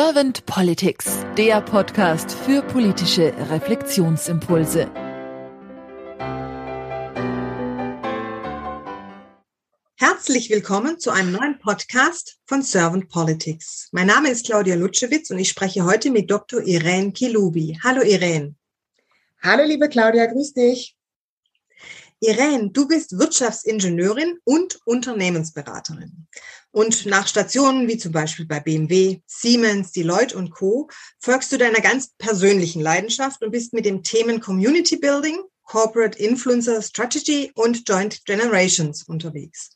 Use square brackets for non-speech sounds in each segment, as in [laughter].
Servant Politics, der Podcast für politische Reflexionsimpulse. Herzlich willkommen zu einem neuen Podcast von Servant Politics. Mein Name ist Claudia Lutschewitz und ich spreche heute mit Dr. Irene Kilubi. Hallo Irene. Hallo liebe Claudia, grüß dich. Irene, du bist Wirtschaftsingenieurin und Unternehmensberaterin. Und nach Stationen wie zum Beispiel bei BMW, Siemens, Deloitte und Co. folgst du deiner ganz persönlichen Leidenschaft und bist mit dem Themen Community Building, Corporate Influencer Strategy und Joint Generations unterwegs.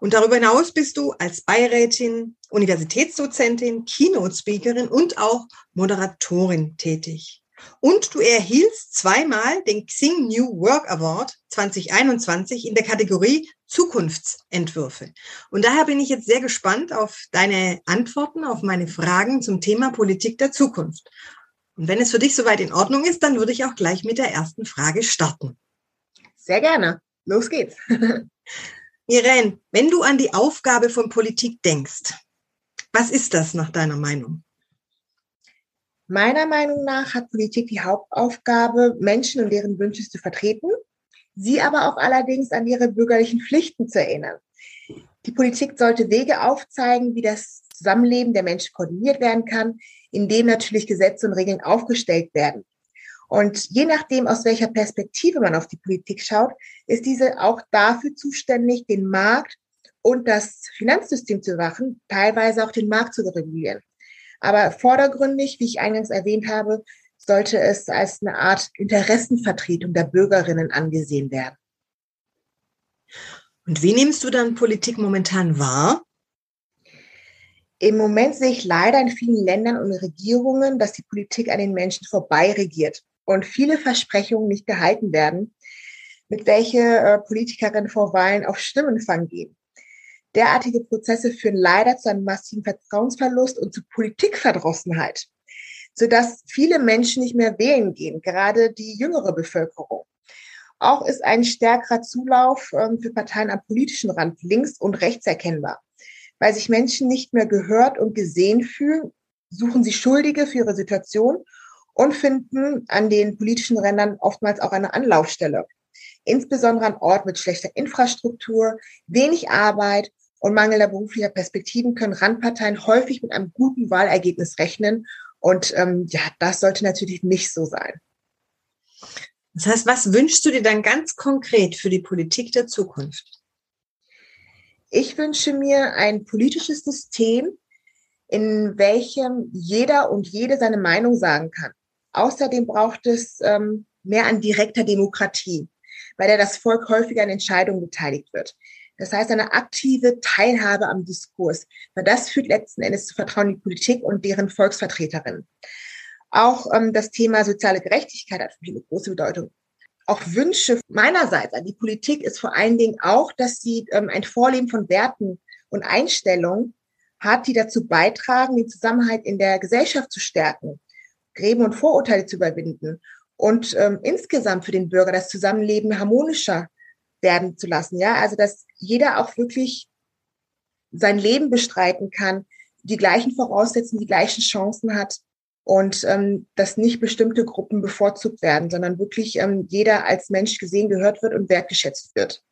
Und darüber hinaus bist du als Beirätin, Universitätsdozentin, Keynote-Speakerin und auch Moderatorin tätig. Und du erhielst zweimal den Xing New Work Award 2021 in der Kategorie Zukunftsentwürfe. Und daher bin ich jetzt sehr gespannt auf deine Antworten auf meine Fragen zum Thema Politik der Zukunft. Und wenn es für dich soweit in Ordnung ist, dann würde ich auch gleich mit der ersten Frage starten. Sehr gerne. Los geht's. [laughs] Irene, wenn du an die Aufgabe von Politik denkst, was ist das nach deiner Meinung? Meiner Meinung nach hat Politik die Hauptaufgabe, Menschen und deren Wünsche zu vertreten, sie aber auch allerdings an ihre bürgerlichen Pflichten zu erinnern. Die Politik sollte Wege aufzeigen, wie das Zusammenleben der Menschen koordiniert werden kann, indem natürlich Gesetze und Regeln aufgestellt werden. Und je nachdem, aus welcher Perspektive man auf die Politik schaut, ist diese auch dafür zuständig, den Markt und das Finanzsystem zu wachen, teilweise auch den Markt zu regulieren. Aber vordergründig, wie ich eingangs erwähnt habe, sollte es als eine Art Interessenvertretung der Bürgerinnen angesehen werden. Und wie nimmst du dann Politik momentan wahr? Im Moment sehe ich leider in vielen Ländern und Regierungen, dass die Politik an den Menschen vorbei regiert und viele Versprechungen nicht gehalten werden, mit welche äh, Politikerinnen vor Wahlen auf Stimmenfang gehen. Derartige Prozesse führen leider zu einem massiven Vertrauensverlust und zu Politikverdrossenheit, sodass viele Menschen nicht mehr wählen gehen, gerade die jüngere Bevölkerung. Auch ist ein stärkerer Zulauf ähm, für Parteien am politischen Rand links und rechts erkennbar. Weil sich Menschen nicht mehr gehört und gesehen fühlen, suchen sie Schuldige für ihre Situation und finden an den politischen Rändern oftmals auch eine Anlaufstelle. Insbesondere an Orten mit schlechter Infrastruktur, wenig Arbeit und mangelnder beruflicher Perspektiven können Randparteien häufig mit einem guten Wahlergebnis rechnen. Und ähm, ja, das sollte natürlich nicht so sein. Das heißt, was wünschst du dir dann ganz konkret für die Politik der Zukunft? Ich wünsche mir ein politisches System, in welchem jeder und jede seine Meinung sagen kann. Außerdem braucht es ähm, mehr an direkter Demokratie, bei der das Volk häufiger an Entscheidungen beteiligt wird. Das heißt, eine aktive Teilhabe am Diskurs, weil das führt letzten Endes zu Vertrauen in die Politik und deren Volksvertreterinnen. Auch ähm, das Thema soziale Gerechtigkeit hat für mich eine große Bedeutung. Auch Wünsche meinerseits an die Politik ist vor allen Dingen auch, dass sie ähm, ein Vorleben von Werten und Einstellungen hat, die dazu beitragen, den Zusammenhalt in der Gesellschaft zu stärken, Gräben und Vorurteile zu überwinden und ähm, insgesamt für den Bürger das Zusammenleben harmonischer werden zu lassen. Ja, also dass jeder auch wirklich sein Leben bestreiten kann, die gleichen Voraussetzungen, die gleichen Chancen hat und ähm, dass nicht bestimmte Gruppen bevorzugt werden, sondern wirklich ähm, jeder als Mensch gesehen, gehört wird und wertgeschätzt wird.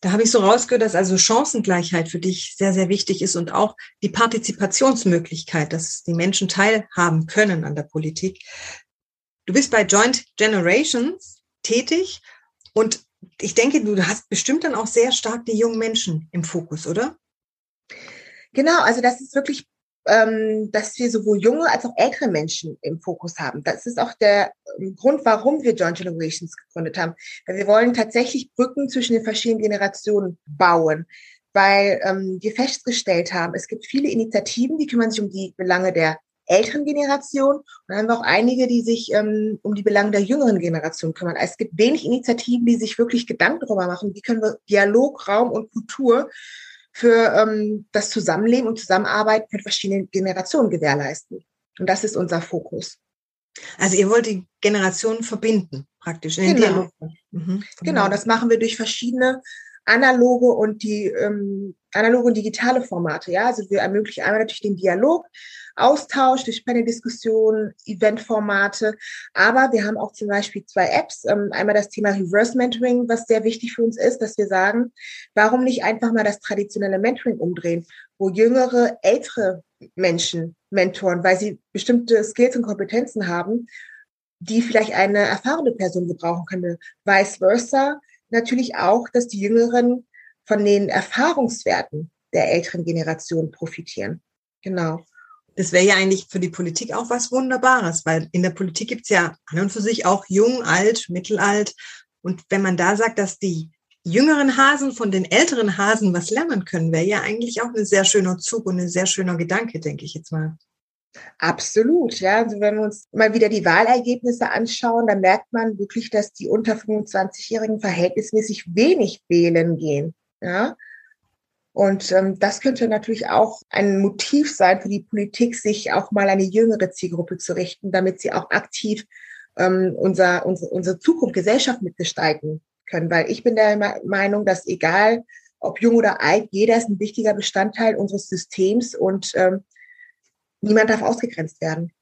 Da habe ich so rausgehört, dass also Chancengleichheit für dich sehr, sehr wichtig ist und auch die Partizipationsmöglichkeit, dass die Menschen teilhaben können an der Politik. Du bist bei Joint Generations tätig und ich denke, du hast bestimmt dann auch sehr stark die jungen Menschen im Fokus, oder? Genau, also das ist wirklich, ähm, dass wir sowohl junge als auch ältere Menschen im Fokus haben. Das ist auch der ähm, Grund, warum wir Joint Generations gegründet haben. Weil wir wollen tatsächlich Brücken zwischen den verschiedenen Generationen bauen. Weil ähm, wir festgestellt haben, es gibt viele Initiativen, die kümmern sich um die Belange der älteren Generation und dann haben wir auch einige, die sich ähm, um die Belange der jüngeren Generation kümmern. Also es gibt wenig Initiativen, die sich wirklich Gedanken darüber machen, wie können wir Dialog, Raum und Kultur für ähm, das Zusammenleben und Zusammenarbeit mit verschiedenen Generationen gewährleisten. Und das ist unser Fokus. Also ihr wollt die Generationen verbinden, praktisch in genau. Dialog. Mhm. Genau, das machen wir durch verschiedene analoge und die ähm, analoge und digitale Formate. Ja, also wir ermöglichen einmal natürlich den Dialog, Austausch durch Panel-Diskussionen, Event-Formate. Aber wir haben auch zum Beispiel zwei Apps. Ähm, einmal das Thema Reverse Mentoring, was sehr wichtig für uns ist, dass wir sagen, warum nicht einfach mal das traditionelle Mentoring umdrehen, wo jüngere, ältere Menschen mentoren, weil sie bestimmte Skills und Kompetenzen haben, die vielleicht eine erfahrene Person gebrauchen könnte. Vice versa. Natürlich auch, dass die Jüngeren von den Erfahrungswerten der älteren Generation profitieren. Genau. Das wäre ja eigentlich für die Politik auch was Wunderbares, weil in der Politik gibt's ja an und für sich auch jung, alt, mittelalt. Und wenn man da sagt, dass die jüngeren Hasen von den älteren Hasen was lernen können, wäre ja eigentlich auch ein sehr schöner Zug und ein sehr schöner Gedanke, denke ich jetzt mal. Absolut, ja. Also wenn wir uns mal wieder die Wahlergebnisse anschauen, dann merkt man wirklich, dass die unter 25-Jährigen verhältnismäßig wenig wählen gehen. Ja. Und ähm, das könnte natürlich auch ein Motiv sein für die Politik, sich auch mal eine jüngere Zielgruppe zu richten, damit sie auch aktiv ähm, unser, unsere, unsere Zukunft, Gesellschaft mitgestalten können. Weil ich bin der Meinung, dass egal ob jung oder alt, jeder ist ein wichtiger Bestandteil unseres Systems und ähm, niemand darf ausgegrenzt werden.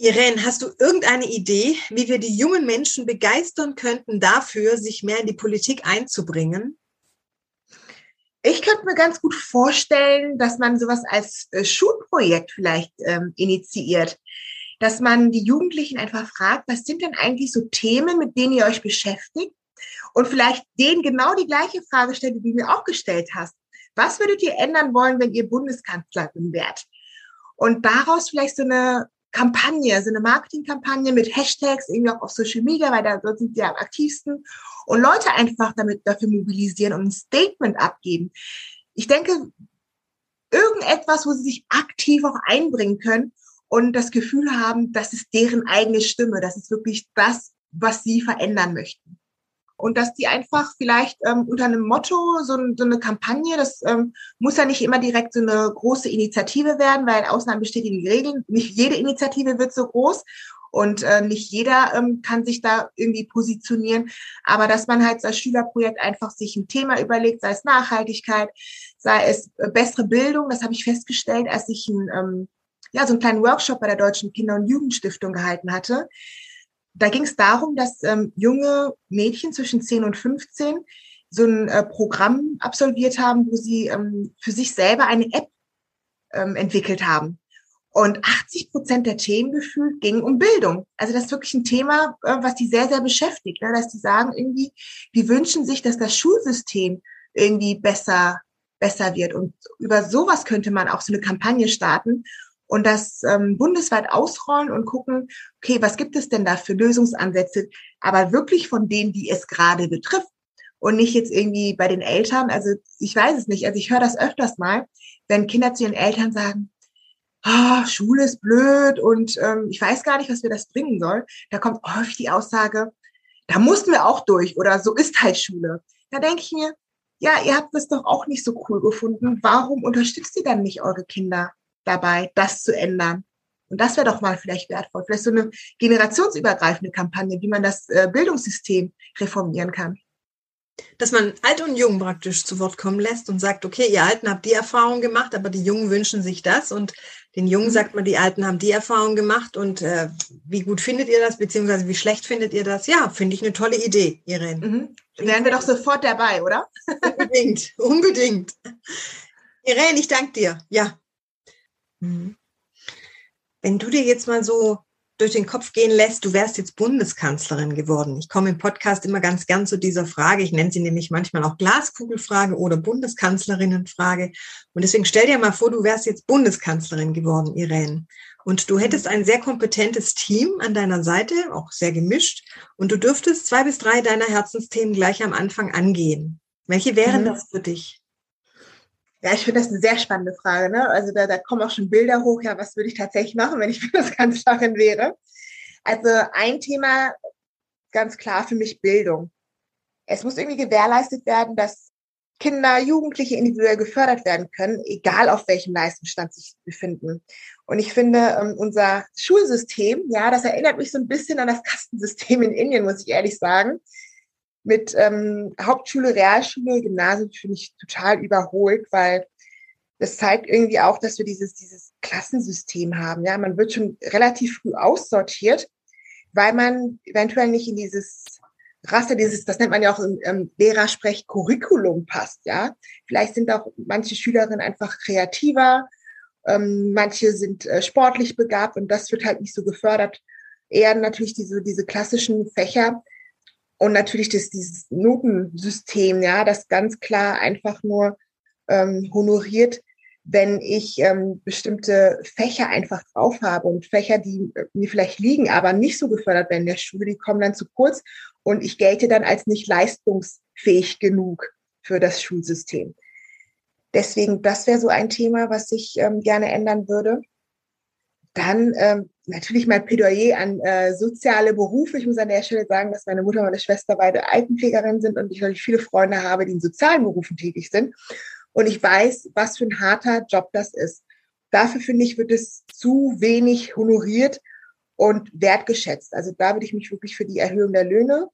Irene, hast du irgendeine Idee, wie wir die jungen Menschen begeistern könnten dafür, sich mehr in die Politik einzubringen? Ich könnte mir ganz gut vorstellen, dass man sowas als äh, Schulprojekt vielleicht ähm, initiiert. Dass man die Jugendlichen einfach fragt, was sind denn eigentlich so Themen, mit denen ihr euch beschäftigt? Und vielleicht denen genau die gleiche Frage stellt, die du mir auch gestellt hast. Was würdet ihr ändern wollen, wenn ihr Bundeskanzlerin wärt? Und daraus vielleicht so eine Kampagne, so eine Marketingkampagne mit Hashtags, irgendwie auch auf Social Media, weil da sind sie am aktivsten und Leute einfach damit dafür mobilisieren und ein Statement abgeben. Ich denke, irgendetwas, wo sie sich aktiv auch einbringen können und das Gefühl haben, das ist deren eigene Stimme, das ist wirklich das, was sie verändern möchten und dass die einfach vielleicht ähm, unter einem Motto, so, so eine Kampagne, das ähm, muss ja nicht immer direkt so eine große Initiative werden, weil Ausnahmen bestätigen die Regeln. Nicht jede Initiative wird so groß und äh, nicht jeder ähm, kann sich da irgendwie positionieren. Aber dass man halt als Schülerprojekt einfach sich ein Thema überlegt, sei es Nachhaltigkeit, sei es äh, bessere Bildung, das habe ich festgestellt, als ich ein, ähm, ja, so einen kleinen Workshop bei der Deutschen Kinder- und Jugendstiftung gehalten hatte da ging es darum, dass ähm, junge Mädchen zwischen 10 und 15 so ein äh, Programm absolviert haben, wo sie ähm, für sich selber eine App ähm, entwickelt haben. Und 80 Prozent der Themen gefühlt gingen um Bildung. Also das ist wirklich ein Thema, äh, was die sehr, sehr beschäftigt. Ne? Dass die sagen irgendwie, die wünschen sich, dass das Schulsystem irgendwie besser, besser wird. Und über sowas könnte man auch so eine Kampagne starten, und das ähm, bundesweit ausrollen und gucken, okay, was gibt es denn da für Lösungsansätze, aber wirklich von denen, die es gerade betrifft und nicht jetzt irgendwie bei den Eltern. Also ich weiß es nicht, also ich höre das öfters mal, wenn Kinder zu ihren Eltern sagen, ah, Schule ist blöd und ähm, ich weiß gar nicht, was mir das bringen soll. Da kommt häufig die Aussage, da mussten wir auch durch oder so ist halt Schule. Da denke ich mir, ja, ihr habt das doch auch nicht so cool gefunden. Warum unterstützt ihr dann nicht eure Kinder? Dabei, das zu ändern. Und das wäre doch mal vielleicht wertvoll. Vielleicht so eine generationsübergreifende Kampagne, wie man das äh, Bildungssystem reformieren kann. Dass man alt und jung praktisch zu Wort kommen lässt und sagt, okay, ihr Alten habt die Erfahrung gemacht, aber die Jungen wünschen sich das. Und den Jungen mhm. sagt man, die Alten haben die Erfahrung gemacht. Und äh, wie gut findet ihr das, beziehungsweise wie schlecht findet ihr das? Ja, finde ich eine tolle Idee, Irene. Mhm. Wären wir doch sofort dabei, oder? Unbedingt, unbedingt. Irene, ich danke dir. Ja. Wenn du dir jetzt mal so durch den Kopf gehen lässt, du wärst jetzt Bundeskanzlerin geworden. Ich komme im Podcast immer ganz gern zu dieser Frage. Ich nenne sie nämlich manchmal auch Glaskugelfrage oder Bundeskanzlerinnenfrage. Und deswegen stell dir mal vor, du wärst jetzt Bundeskanzlerin geworden, Irene. Und du hättest ein sehr kompetentes Team an deiner Seite, auch sehr gemischt. Und du dürftest zwei bis drei deiner Herzensthemen gleich am Anfang angehen. Welche wären mhm. das für dich? Ja, ich finde das eine sehr spannende Frage. Ne? Also da, da kommen auch schon Bilder hoch. Ja, was würde ich tatsächlich machen, wenn ich [laughs] Bundeskanzlerin wäre? Also ein Thema ganz klar für mich Bildung. Es muss irgendwie gewährleistet werden, dass Kinder, Jugendliche individuell gefördert werden können, egal auf welchem Leistungsstand sich befinden. Und ich finde, ähm, unser Schulsystem, ja, das erinnert mich so ein bisschen an das Kastensystem in Indien, muss ich ehrlich sagen mit ähm, Hauptschule, Realschule, Gymnasium finde ich total überholt, weil das zeigt irgendwie auch, dass wir dieses, dieses Klassensystem haben. Ja, man wird schon relativ früh aussortiert, weil man eventuell nicht in dieses Raster, dieses, das nennt man ja auch im ähm, Lehrersprech Curriculum passt. Ja, vielleicht sind auch manche Schülerinnen einfach kreativer, ähm, manche sind äh, sportlich begabt und das wird halt nicht so gefördert. Eher natürlich diese, diese klassischen Fächer und natürlich das, dieses Notensystem, ja, das ganz klar einfach nur ähm, honoriert, wenn ich ähm, bestimmte Fächer einfach drauf habe und Fächer, die äh, mir vielleicht liegen, aber nicht so gefördert werden in der Schule, die kommen dann zu kurz und ich gelte dann als nicht leistungsfähig genug für das Schulsystem. Deswegen, das wäre so ein Thema, was ich ähm, gerne ändern würde. Dann ähm, natürlich mein Plädoyer an äh, soziale Berufe. Ich muss an der Stelle sagen, dass meine Mutter und meine Schwester beide Altenpflegerinnen sind und ich natürlich viele Freunde habe, die in sozialen Berufen tätig sind. Und ich weiß, was für ein harter Job das ist. Dafür finde ich, wird es zu wenig honoriert und wertgeschätzt. Also da würde ich mich wirklich für die Erhöhung der Löhne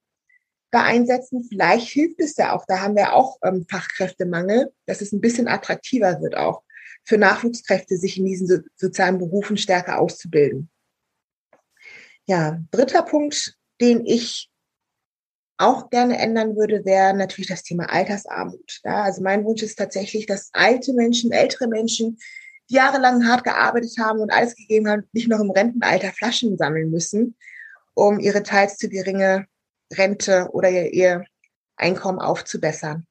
da einsetzen. Vielleicht hilft es ja auch. Da haben wir auch ähm, Fachkräftemangel, dass es ein bisschen attraktiver wird auch für Nachwuchskräfte, sich in diesen so sozialen Berufen stärker auszubilden. Ja, dritter Punkt, den ich auch gerne ändern würde, wäre natürlich das Thema Altersarmut. Ja, also mein Wunsch ist tatsächlich, dass alte Menschen, ältere Menschen, die jahrelang hart gearbeitet haben und alles gegeben haben, nicht noch im Rentenalter Flaschen sammeln müssen, um ihre teils zu geringe Rente oder ihr, ihr Einkommen aufzubessern.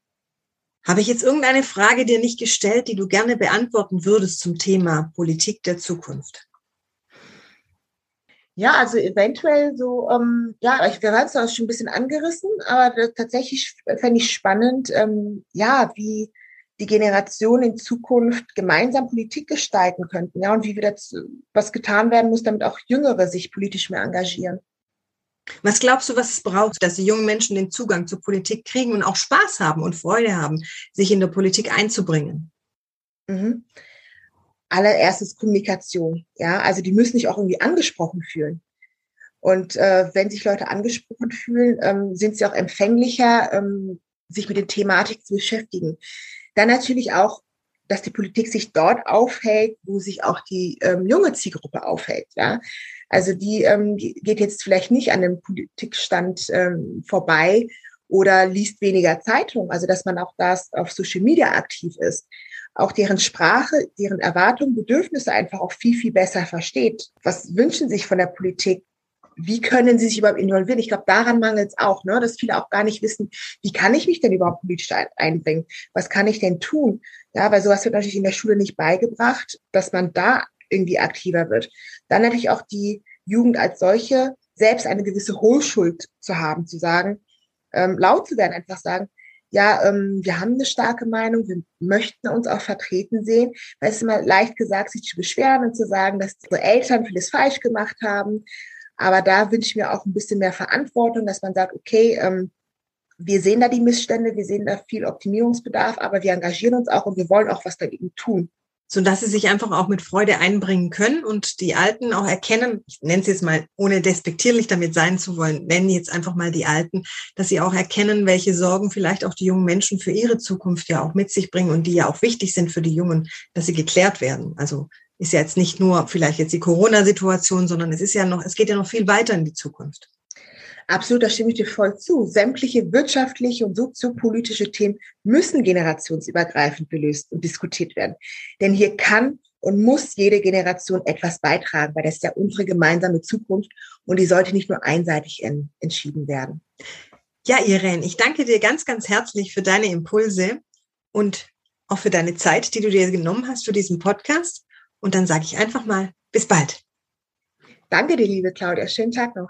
Habe ich jetzt irgendeine Frage dir nicht gestellt, die du gerne beantworten würdest zum Thema Politik der Zukunft? Ja, also eventuell so, ähm, ja, ich, wir haben es auch schon ein bisschen angerissen, aber das, tatsächlich fände ich spannend, ähm, ja, wie die Generationen in Zukunft gemeinsam Politik gestalten könnten, ja, und wie wir das, was getan werden muss, damit auch Jüngere sich politisch mehr engagieren. Was glaubst du, was es braucht, dass die jungen Menschen den Zugang zur Politik kriegen und auch Spaß haben und Freude haben, sich in der Politik einzubringen? Mhm allererstes Kommunikation. Ja, also die müssen sich auch irgendwie angesprochen fühlen. Und äh, wenn sich Leute angesprochen fühlen, ähm, sind sie auch empfänglicher, ähm, sich mit den Thematik zu beschäftigen. Dann natürlich auch, dass die Politik sich dort aufhält, wo sich auch die ähm, junge Zielgruppe aufhält. Ja, also die, ähm, geht jetzt vielleicht nicht an dem Politikstand ähm, vorbei oder liest weniger Zeitung. Also dass man auch das auf Social Media aktiv ist auch deren Sprache, deren Erwartungen, Bedürfnisse einfach auch viel, viel besser versteht. Was wünschen sich von der Politik? Wie können sie sich überhaupt involvieren? Ich glaube, daran mangelt es auch, ne? dass viele auch gar nicht wissen, wie kann ich mich denn überhaupt politisch einbringen? Was kann ich denn tun? Ja, weil sowas wird natürlich in der Schule nicht beigebracht, dass man da irgendwie aktiver wird. Dann natürlich auch die Jugend als solche selbst eine gewisse Hohlschuld zu haben, zu sagen, ähm, laut zu werden, einfach sagen, ja, ähm, wir haben eine starke Meinung, wir möchten uns auch vertreten sehen, weil es ist immer leicht gesagt, sich zu beschweren und zu sagen, dass unsere Eltern vieles falsch gemacht haben. Aber da wünsche ich mir auch ein bisschen mehr Verantwortung, dass man sagt, okay, ähm, wir sehen da die Missstände, wir sehen da viel Optimierungsbedarf, aber wir engagieren uns auch und wir wollen auch was dagegen tun so dass sie sich einfach auch mit Freude einbringen können und die Alten auch erkennen, ich nenne es jetzt mal, ohne despektierlich damit sein zu wollen, nennen jetzt einfach mal die Alten, dass sie auch erkennen, welche Sorgen vielleicht auch die jungen Menschen für ihre Zukunft ja auch mit sich bringen und die ja auch wichtig sind für die Jungen, dass sie geklärt werden. Also ist ja jetzt nicht nur vielleicht jetzt die Corona-Situation, sondern es ist ja noch, es geht ja noch viel weiter in die Zukunft. Absolut, da stimme ich dir voll zu. Sämtliche wirtschaftliche und soziopolitische Themen müssen generationsübergreifend gelöst und diskutiert werden. Denn hier kann und muss jede Generation etwas beitragen, weil das ist ja unsere gemeinsame Zukunft und die sollte nicht nur einseitig in, entschieden werden. Ja, Irene, ich danke dir ganz, ganz herzlich für deine Impulse und auch für deine Zeit, die du dir genommen hast für diesen Podcast. Und dann sage ich einfach mal, bis bald. Danke dir, liebe Claudia. Schönen Tag noch.